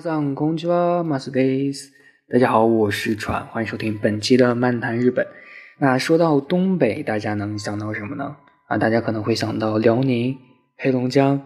大上空气吧，马斯盖斯。大家好，我是船，欢迎收听本期的漫谈日本。那说到东北，大家能想到什么呢？啊，大家可能会想到辽宁、黑龙江、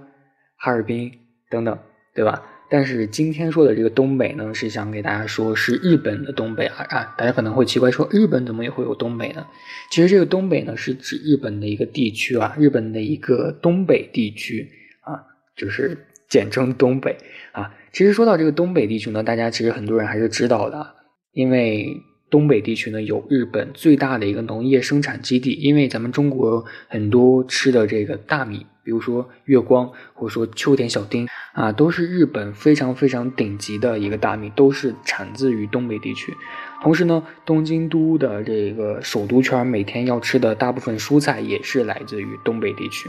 哈尔滨等等，对吧？但是今天说的这个东北呢，是想给大家说是日本的东北啊啊！大家可能会奇怪说，日本怎么也会有东北呢？其实这个东北呢，是指日本的一个地区啊，日本的一个东北地区啊，就是简称东北啊。其实说到这个东北地区呢，大家其实很多人还是知道的，因为东北地区呢有日本最大的一个农业生产基地，因为咱们中国很多吃的这个大米，比如说月光或者说秋田小丁啊，都是日本非常非常顶级的一个大米，都是产自于东北地区。同时呢，东京都的这个首都圈每天要吃的大部分蔬菜也是来自于东北地区。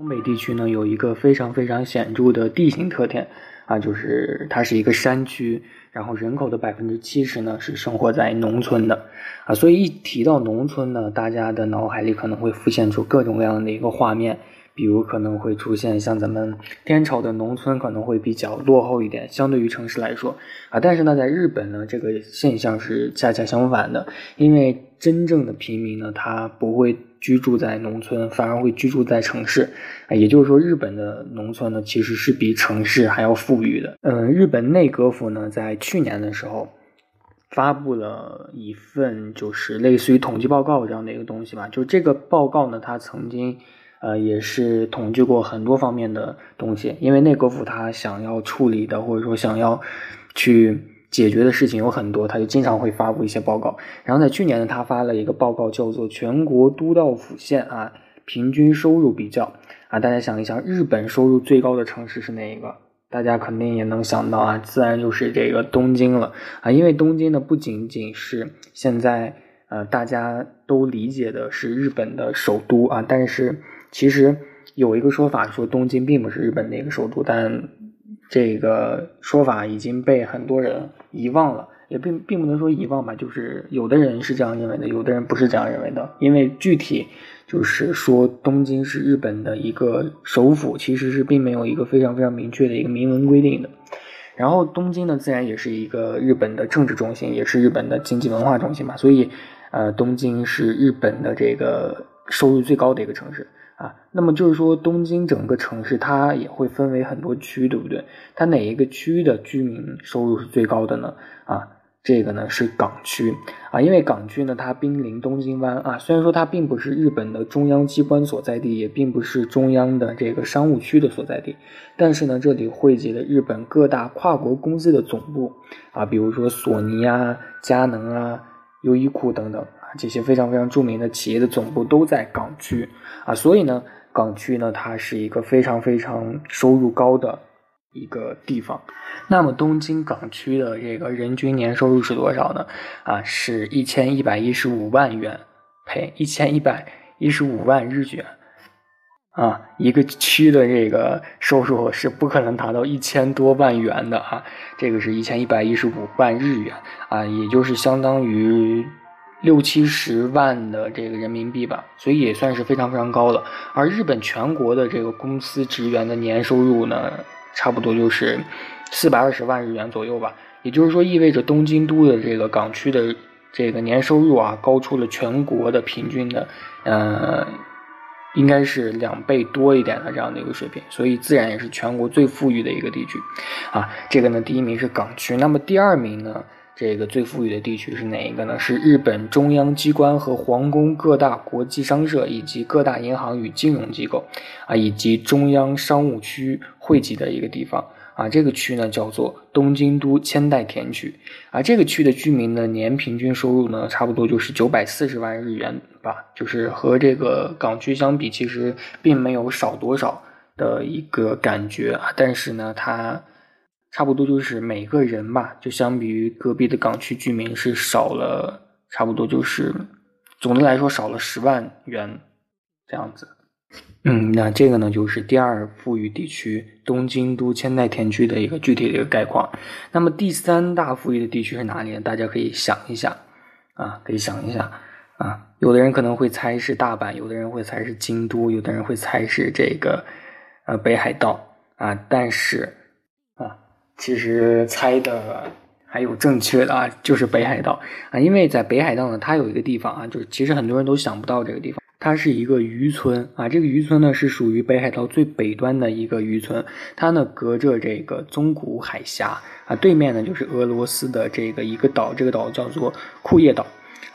东北地区呢有一个非常非常显著的地形特点啊，就是它是一个山区，然后人口的百分之七十呢是生活在农村的啊，所以一提到农村呢，大家的脑海里可能会浮现出各种各样的一个画面。比如可能会出现像咱们天朝的农村可能会比较落后一点，相对于城市来说啊，但是呢，在日本呢，这个现象是恰恰相反的，因为真正的平民呢，他不会居住在农村，反而会居住在城市啊，也就是说，日本的农村呢，其实是比城市还要富裕的。嗯，日本内阁府呢，在去年的时候发布了一份就是类似于统计报告这样的一个东西吧，就这个报告呢，它曾经。呃，也是统计过很多方面的东西，因为内阁府他想要处理的或者说想要去解决的事情有很多，他就经常会发布一些报告。然后在去年呢，他发了一个报告，叫做《全国都道府县啊平均收入比较》啊，大家想一想，日本收入最高的城市是哪一个？大家肯定也能想到啊，自然就是这个东京了啊，因为东京呢不仅仅是现在呃大家都理解的是日本的首都啊，但是。其实有一个说法说东京并不是日本的一个首都，但这个说法已经被很多人遗忘了，也并并不能说遗忘吧，就是有的人是这样认为的，有的人不是这样认为的。因为具体就是说东京是日本的一个首府，其实是并没有一个非常非常明确的一个明文规定的。然后东京呢，自然也是一个日本的政治中心，也是日本的经济文化中心嘛，所以呃，东京是日本的这个收入最高的一个城市。啊，那么就是说，东京整个城市它也会分为很多区，对不对？它哪一个区的居民收入是最高的呢？啊，这个呢是港区啊，因为港区呢它濒临东京湾啊，虽然说它并不是日本的中央机关所在地，也并不是中央的这个商务区的所在地，但是呢，这里汇集了日本各大跨国公司的总部啊，比如说索尼啊、佳能啊、优衣库等等。这些非常非常著名的企业的总部都在港区啊，所以呢，港区呢，它是一个非常非常收入高的一个地方。那么，东京港区的这个人均年收入是多少呢？啊，是一千一百一十五万元，呸，一千一百一十五万日元啊，一个区的这个收入是不可能达到一千多万元的啊，这个是一千一百一十五万日元啊，也就是相当于。六七十万的这个人民币吧，所以也算是非常非常高了。而日本全国的这个公司职员的年收入呢，差不多就是四百二十万日元左右吧。也就是说，意味着东京都的这个港区的这个年收入啊，高出了全国的平均的，呃，应该是两倍多一点的这样的一个水平。所以自然也是全国最富裕的一个地区啊。这个呢，第一名是港区，那么第二名呢？这个最富裕的地区是哪一个呢？是日本中央机关和皇宫各大国际商社以及各大银行与金融机构，啊，以及中央商务区汇集的一个地方啊。这个区呢叫做东京都千代田区啊。这个区的居民呢年平均收入呢差不多就是九百四十万日元吧，就是和这个港区相比，其实并没有少多少的一个感觉啊。但是呢，它。差不多就是每个人吧，就相比于隔壁的港区居民是少了，差不多就是总的来说少了十万元这样子。嗯，那这个呢就是第二富裕地区东京都千代田区的一个具体的一个概况。那么第三大富裕的地区是哪里呢？大家可以想一下啊，可以想一下啊。有的人可能会猜是大阪，有的人会猜是京都，有的人会猜是这个呃北海道啊，但是。其实猜的还有正确的啊，就是北海道啊，因为在北海道呢，它有一个地方啊，就是其实很多人都想不到这个地方，它是一个渔村啊，这个渔村呢是属于北海道最北端的一个渔村，它呢隔着这个宗谷海峡啊，对面呢就是俄罗斯的这个一个岛，这个岛叫做库页岛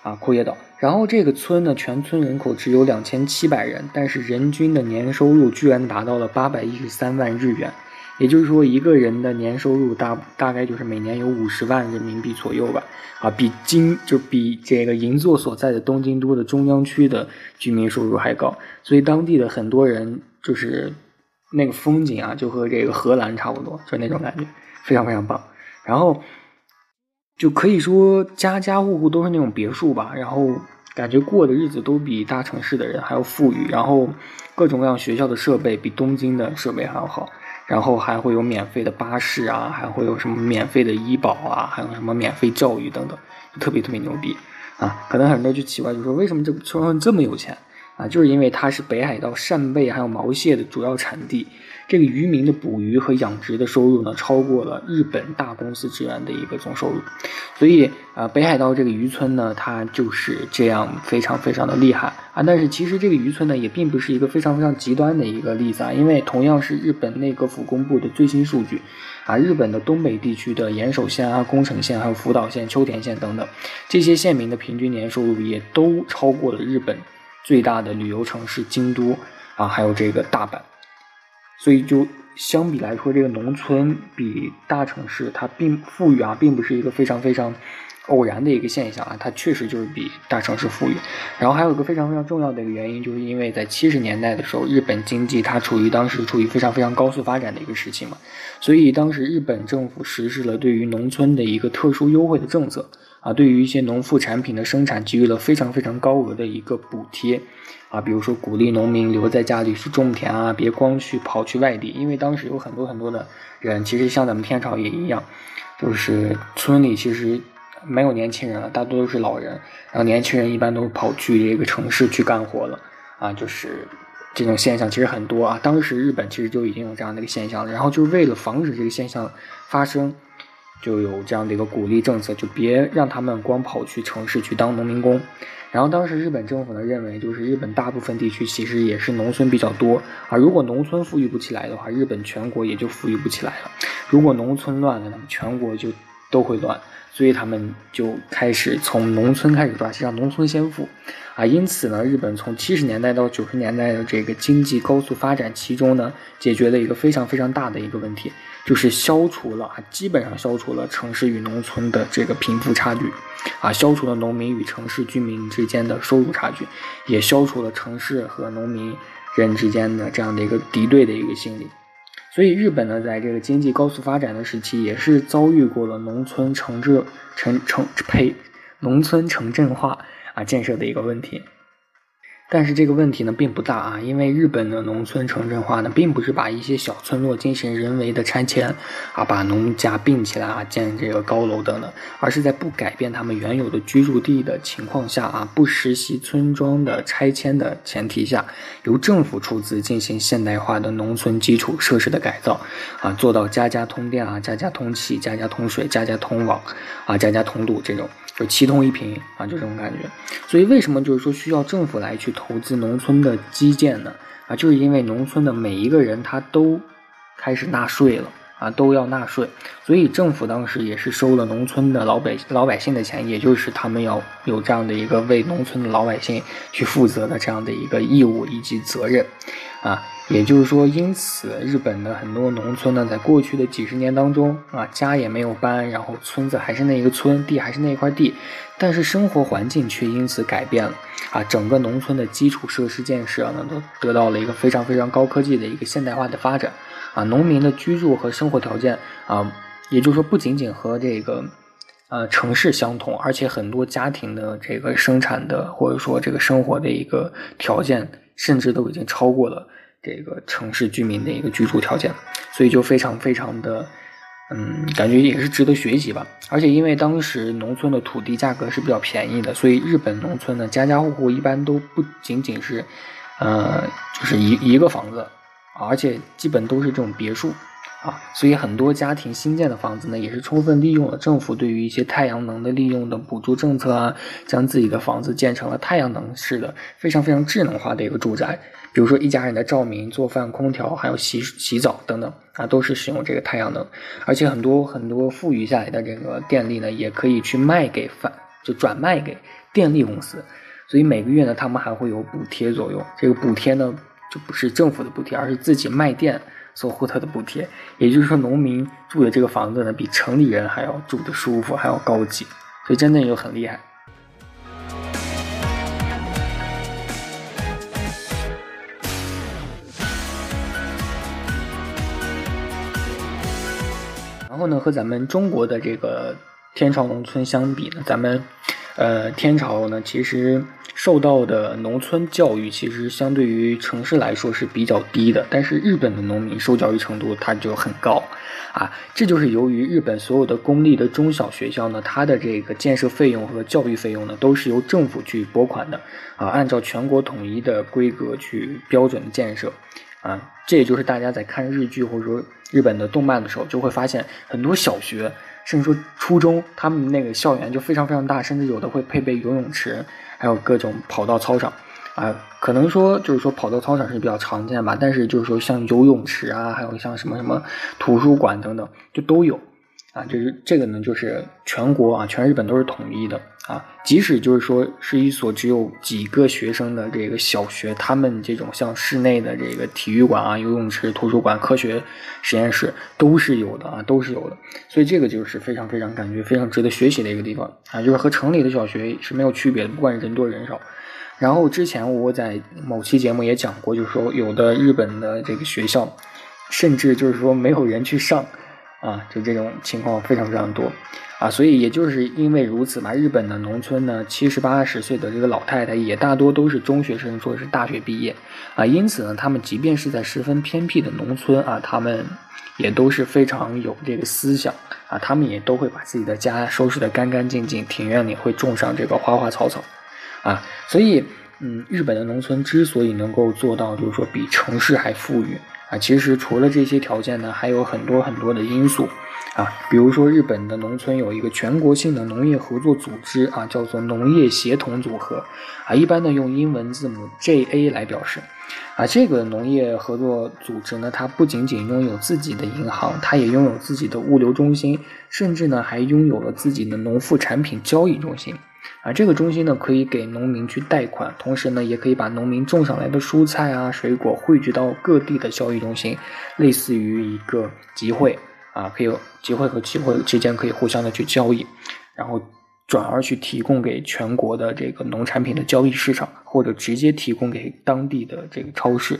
啊，库页岛。然后这个村呢，全村人口只有两千七百人，但是人均的年收入居然达到了八百一十三万日元。也就是说，一个人的年收入大大概就是每年有五十万人民币左右吧，啊，比京就比这个银座所在的东京都的中央区的居民收入还高，所以当地的很多人就是那个风景啊，就和这个荷兰差不多，就那种感觉，非常非常棒。然后就可以说家家户户都是那种别墅吧，然后感觉过的日子都比大城市的人还要富裕，然后各种各样学校的设备比东京的设备还要好。然后还会有免费的巴士啊，还会有什么免费的医保啊，还有什么免费教育等等，特别特别牛逼啊！可能很多人就奇怪，就说为什么这个村上这么有钱？啊，就是因为它是北海道扇贝还有毛蟹的主要产地，这个渔民的捕鱼和养殖的收入呢，超过了日本大公司职员的一个总收入，所以啊，北海道这个渔村呢，它就是这样非常非常的厉害啊。但是其实这个渔村呢，也并不是一个非常非常极端的一个例子啊，因为同样是日本内阁府公布的最新数据啊，日本的东北地区的岩手县啊、宫城县、还有福岛县、秋田县等等这些县民的平均年收入也都超过了日本。最大的旅游城市京都啊，还有这个大阪，所以就相比来说，这个农村比大城市它并富裕啊，并不是一个非常非常偶然的一个现象啊，它确实就是比大城市富裕。然后还有一个非常非常重要的一个原因，就是因为在七十年代的时候，日本经济它处于当时处于非常非常高速发展的一个时期嘛，所以当时日本政府实施了对于农村的一个特殊优惠的政策。啊，对于一些农副产品的生产给予了非常非常高额的一个补贴，啊，比如说鼓励农民留在家里去种田啊，别光去跑去外地，因为当时有很多很多的人，其实像咱们天朝也一样，就是村里其实没有年轻人了，大多都是老人，然后年轻人一般都是跑去这个城市去干活了，啊，就是这种现象其实很多啊，当时日本其实就已经有这样的一个现象了，然后就是为了防止这个现象发生。就有这样的一个鼓励政策，就别让他们光跑去城市去当农民工。然后当时日本政府呢认为，就是日本大部分地区其实也是农村比较多啊。如果农村富裕不起来的话，日本全国也就富裕不起来了。如果农村乱了，那么全国就都会乱。所以他们就开始从农村开始抓起，让农村先富啊。因此呢，日本从七十年代到九十年代的这个经济高速发展其中呢，解决了一个非常非常大的一个问题。就是消除了啊，基本上消除了城市与农村的这个贫富差距，啊，消除了农民与城市居民之间的收入差距，也消除了城市和农民人之间的这样的一个敌对的一个心理。所以，日本呢，在这个经济高速发展的时期，也是遭遇过了农村城镇城城呸，农村城镇化啊建设的一个问题。但是这个问题呢并不大啊，因为日本的农村城镇化呢，并不是把一些小村落进行人为的拆迁啊，把农家并起来啊，建这个高楼等等，而是在不改变他们原有的居住地的情况下啊，不实习村庄的拆迁的前提下，由政府出资进行现代化的农村基础设施的改造啊，做到家家通电啊，家家通气，家家通水，家家通网啊，家家通路这种。就七通一平啊，就这种感觉。所以为什么就是说需要政府来去通投资农村的基建呢？啊，就是因为农村的每一个人他都开始纳税了啊，都要纳税。所以政府当时也是收了农村的老百老百姓的钱，也就是他们要有这样的一个为农村的老百姓去负责的这样的一个义务以及责任啊。也就是说，因此日本的很多农村呢，在过去的几十年当中啊，家也没有搬，然后村子还是那一个村，地还是那一块地，但是生活环境却因此改变了啊，整个农村的基础设施建设呢，都得到了一个非常非常高科技的一个现代化的发展啊，农民的居住和生活条件啊，也就是说，不仅仅和这个呃城市相同，而且很多家庭的这个生产的或者说这个生活的一个条件，甚至都已经超过了。这个城市居民的一个居住条件，所以就非常非常的，嗯，感觉也是值得学习吧。而且因为当时农村的土地价格是比较便宜的，所以日本农村呢，家家户户一般都不仅仅是，呃，就是一一个房子，而且基本都是这种别墅，啊，所以很多家庭新建的房子呢，也是充分利用了政府对于一些太阳能的利用的补助政策啊，将自己的房子建成了太阳能式的非常非常智能化的一个住宅。比如说一家人的照明、做饭、空调，还有洗洗澡等等啊，都是使用这个太阳能。而且很多很多富余下来的这个电力呢，也可以去卖给反就转卖给电力公司。所以每个月呢，他们还会有补贴作用。这个补贴呢，就不是政府的补贴，而是自己卖电。所获得的补贴，也就是说，农民住的这个房子呢，比城里人还要住的舒服，还要高级，所以真的就很厉害。然后呢，和咱们中国的这个天朝农村相比呢，咱们呃天朝呢，其实。受到的农村教育其实相对于城市来说是比较低的，但是日本的农民受教育程度它就很高，啊，这就是由于日本所有的公立的中小学校呢，它的这个建设费用和教育费用呢都是由政府去拨款的，啊，按照全国统一的规格去标准建设，啊，这也就是大家在看日剧或者说日本的动漫的时候就会发现很多小学。甚至说初中，他们那个校园就非常非常大，甚至有的会配备游泳池，还有各种跑道操场，啊，可能说就是说跑道操场是比较常见吧，但是就是说像游泳池啊，还有像什么什么图书馆等等，就都有。啊，就是这个呢，就是全国啊，全日本都是统一的啊。即使就是说是一所只有几个学生的这个小学，他们这种像室内的这个体育馆啊、游泳池、图书馆、科学实验室都是有的啊，都是有的。所以这个就是非常非常感觉非常值得学习的一个地方啊，就是和城里的小学是没有区别的，不管人多人少。然后之前我在某期节目也讲过，就是说有的日本的这个学校，甚至就是说没有人去上。啊，就这种情况非常非常多，啊，所以也就是因为如此嘛，日本的农村呢，七十八十岁的这个老太太也大多都是中学生，或者是大学毕业，啊，因此呢，他们即便是在十分偏僻的农村啊，他们也都是非常有这个思想啊，他们也都会把自己的家收拾得干干净净，庭院里会种上这个花花草草，啊，所以，嗯，日本的农村之所以能够做到，就是说比城市还富裕。啊，其实除了这些条件呢，还有很多很多的因素，啊，比如说日本的农村有一个全国性的农业合作组织啊，叫做农业协同组合，啊，一般呢用英文字母 JA 来表示，啊，这个农业合作组织呢，它不仅仅拥有自己的银行，它也拥有自己的物流中心，甚至呢还拥有了自己的农副产品交易中心。啊，这个中心呢可以给农民去贷款，同时呢也可以把农民种上来的蔬菜啊、水果汇聚到各地的交易中心，类似于一个集会啊，可以集会和集会之间可以互相的去交易，然后。转而去提供给全国的这个农产品的交易市场，或者直接提供给当地的这个超市，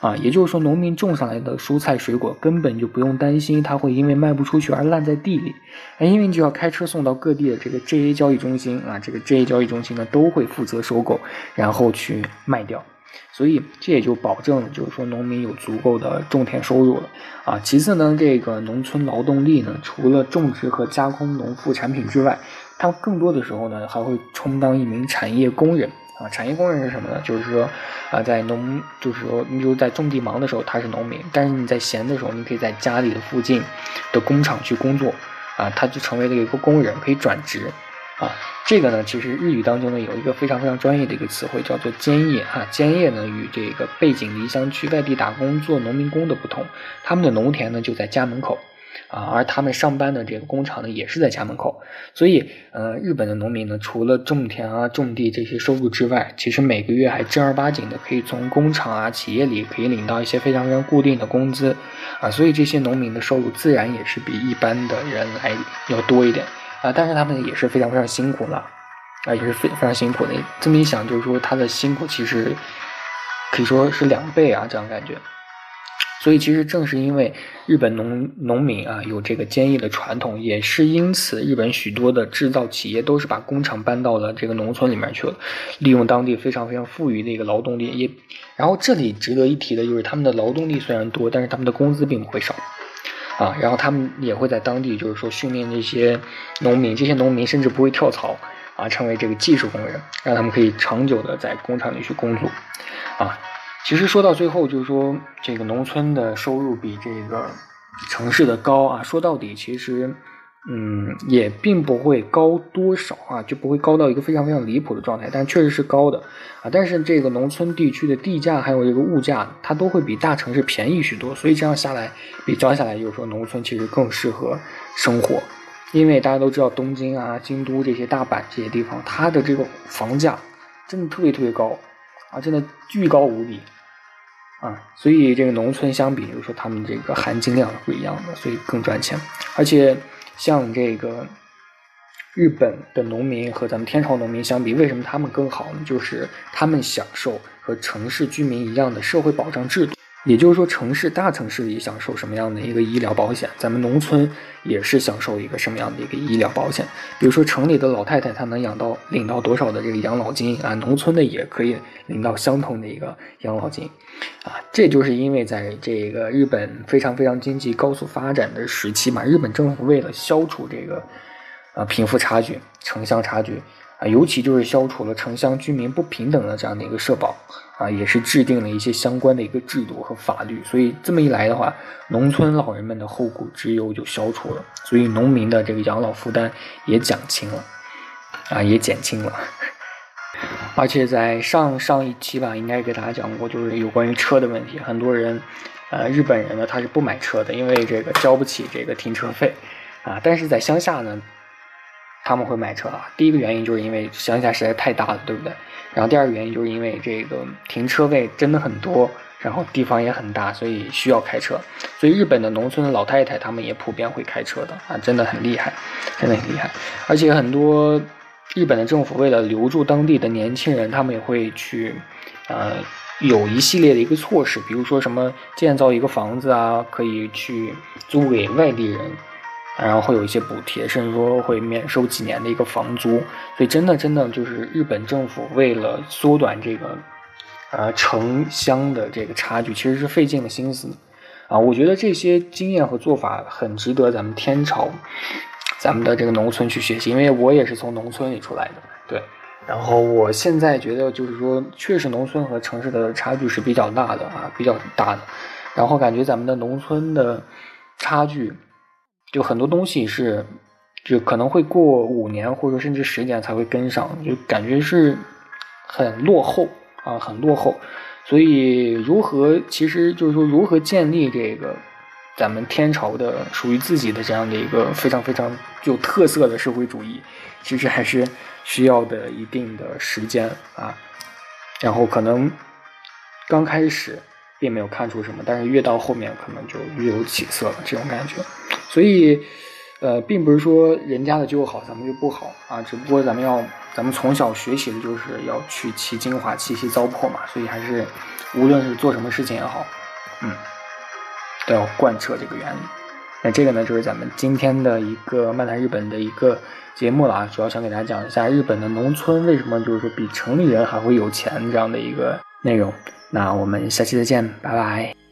啊，也就是说，农民种上来的蔬菜水果根本就不用担心它会因为卖不出去而烂在地里，因为就要开车送到各地的这个 JA 交易中心啊，这个 JA 交易中心呢都会负责收购，然后去卖掉。所以这也就保证，就是说农民有足够的种田收入了啊。其次呢，这个农村劳动力呢，除了种植和加工农副产品之外，他更多的时候呢，还会充当一名产业工人啊。产业工人是什么呢？就是说啊，在农，就是说，你就在种地忙的时候他是农民，但是你在闲的时候，你可以在家里的附近的工厂去工作啊，他就成为了一个工人，可以转职。啊，这个呢，其实日语当中呢有一个非常非常专业的一个词汇，叫做兼业啊。兼业呢与这个背井离乡去外地打工做农民工的不同，他们的农田呢就在家门口啊，而他们上班的这个工厂呢也是在家门口。所以，呃，日本的农民呢，除了种田啊、种地这些收入之外，其实每个月还正儿八经的可以从工厂啊、企业里可以领到一些非常非常固定的工资啊。所以这些农民的收入自然也是比一般的人来要多一点。啊，但是他们也是非常非常辛苦了，啊，也是非非常辛苦的。这么一想，就是说他的辛苦其实可以说是两倍啊，这样感觉。所以其实正是因为日本农农民啊有这个坚毅的传统，也是因此日本许多的制造企业都是把工厂搬到了这个农村里面去了，利用当地非常非常富裕的一个劳动力。也，然后这里值得一提的就是他们的劳动力虽然多，但是他们的工资并不会少。啊，然后他们也会在当地，就是说训练这些农民，这些农民甚至不会跳槽，啊，成为这个技术工人，让他们可以长久的在工厂里去工作，啊，其实说到最后，就是说这个农村的收入比这个城市的高啊，说到底其实。嗯，也并不会高多少啊，就不会高到一个非常非常离谱的状态，但确实是高的啊。但是这个农村地区的地价还有这个物价，它都会比大城市便宜许多，所以这样下来，比较下来，就是说农村其实更适合生活，因为大家都知道东京啊、京都这些大阪这些地方，它的这个房价真的特别特别高啊，真的巨高无比啊，所以这个农村相比，就是说他们这个含金量是不一样的，所以更赚钱，而且。像这个日本的农民和咱们天朝农民相比，为什么他们更好呢？就是他们享受和城市居民一样的社会保障制度。也就是说，城市大城市里享受什么样的一个医疗保险，咱们农村也是享受一个什么样的一个医疗保险。比如说，城里的老太太她能养到领到多少的这个养老金啊？农村的也可以领到相同的一个养老金，啊，这就是因为在这个日本非常非常经济高速发展的时期嘛，日本政府为了消除这个啊贫富差距、城乡差距。啊，尤其就是消除了城乡居民不平等的这样的一个社保，啊，也是制定了一些相关的一个制度和法律，所以这么一来的话，农村老人们的后顾之忧就消除了，所以农民的这个养老负担也减轻了，啊，也减轻了。而且在上上一期吧，应该给大家讲过，就是有关于车的问题，很多人，呃，日本人呢他是不买车的，因为这个交不起这个停车费，啊，但是在乡下呢。他们会买车啊，第一个原因就是因为乡下实在太大了，对不对？然后第二个原因就是因为这个停车位真的很多，然后地方也很大，所以需要开车。所以日本的农村的老太太他们也普遍会开车的啊，真的很厉害，真的很厉害。而且很多日本的政府为了留住当地的年轻人，他们也会去，呃，有一系列的一个措施，比如说什么建造一个房子啊，可以去租给外地人。然后会有一些补贴，甚至说会免收几年的一个房租，所以真的真的就是日本政府为了缩短这个，呃城乡的这个差距，其实是费尽了心思，啊，我觉得这些经验和做法很值得咱们天朝，咱们的这个农村去学习，因为我也是从农村里出来的，对，然后我现在觉得就是说，确实农村和城市的差距是比较大的啊，比较大的，然后感觉咱们的农村的差距。就很多东西是，就可能会过五年或者甚至十年才会跟上，就感觉是很落后啊，很落后。所以，如何其实就是说，如何建立这个咱们天朝的属于自己的这样的一个非常非常具有特色的社会主义，其实还是需要的一定的时间啊。然后可能刚开始并没有看出什么，但是越到后面可能就越有起色了，这种感觉。所以，呃，并不是说人家的就好，咱们就不好啊。只不过咱们要，咱们从小学习的就是要去其精华，去其糟粕嘛。所以还是，无论是做什么事情也好，嗯，都要贯彻这个原理。那这个呢，就是咱们今天的一个漫谈日本的一个节目了啊。主要想给大家讲一下日本的农村为什么就是说比城里人还会有钱这样的一个内容。那我们下期再见，拜拜。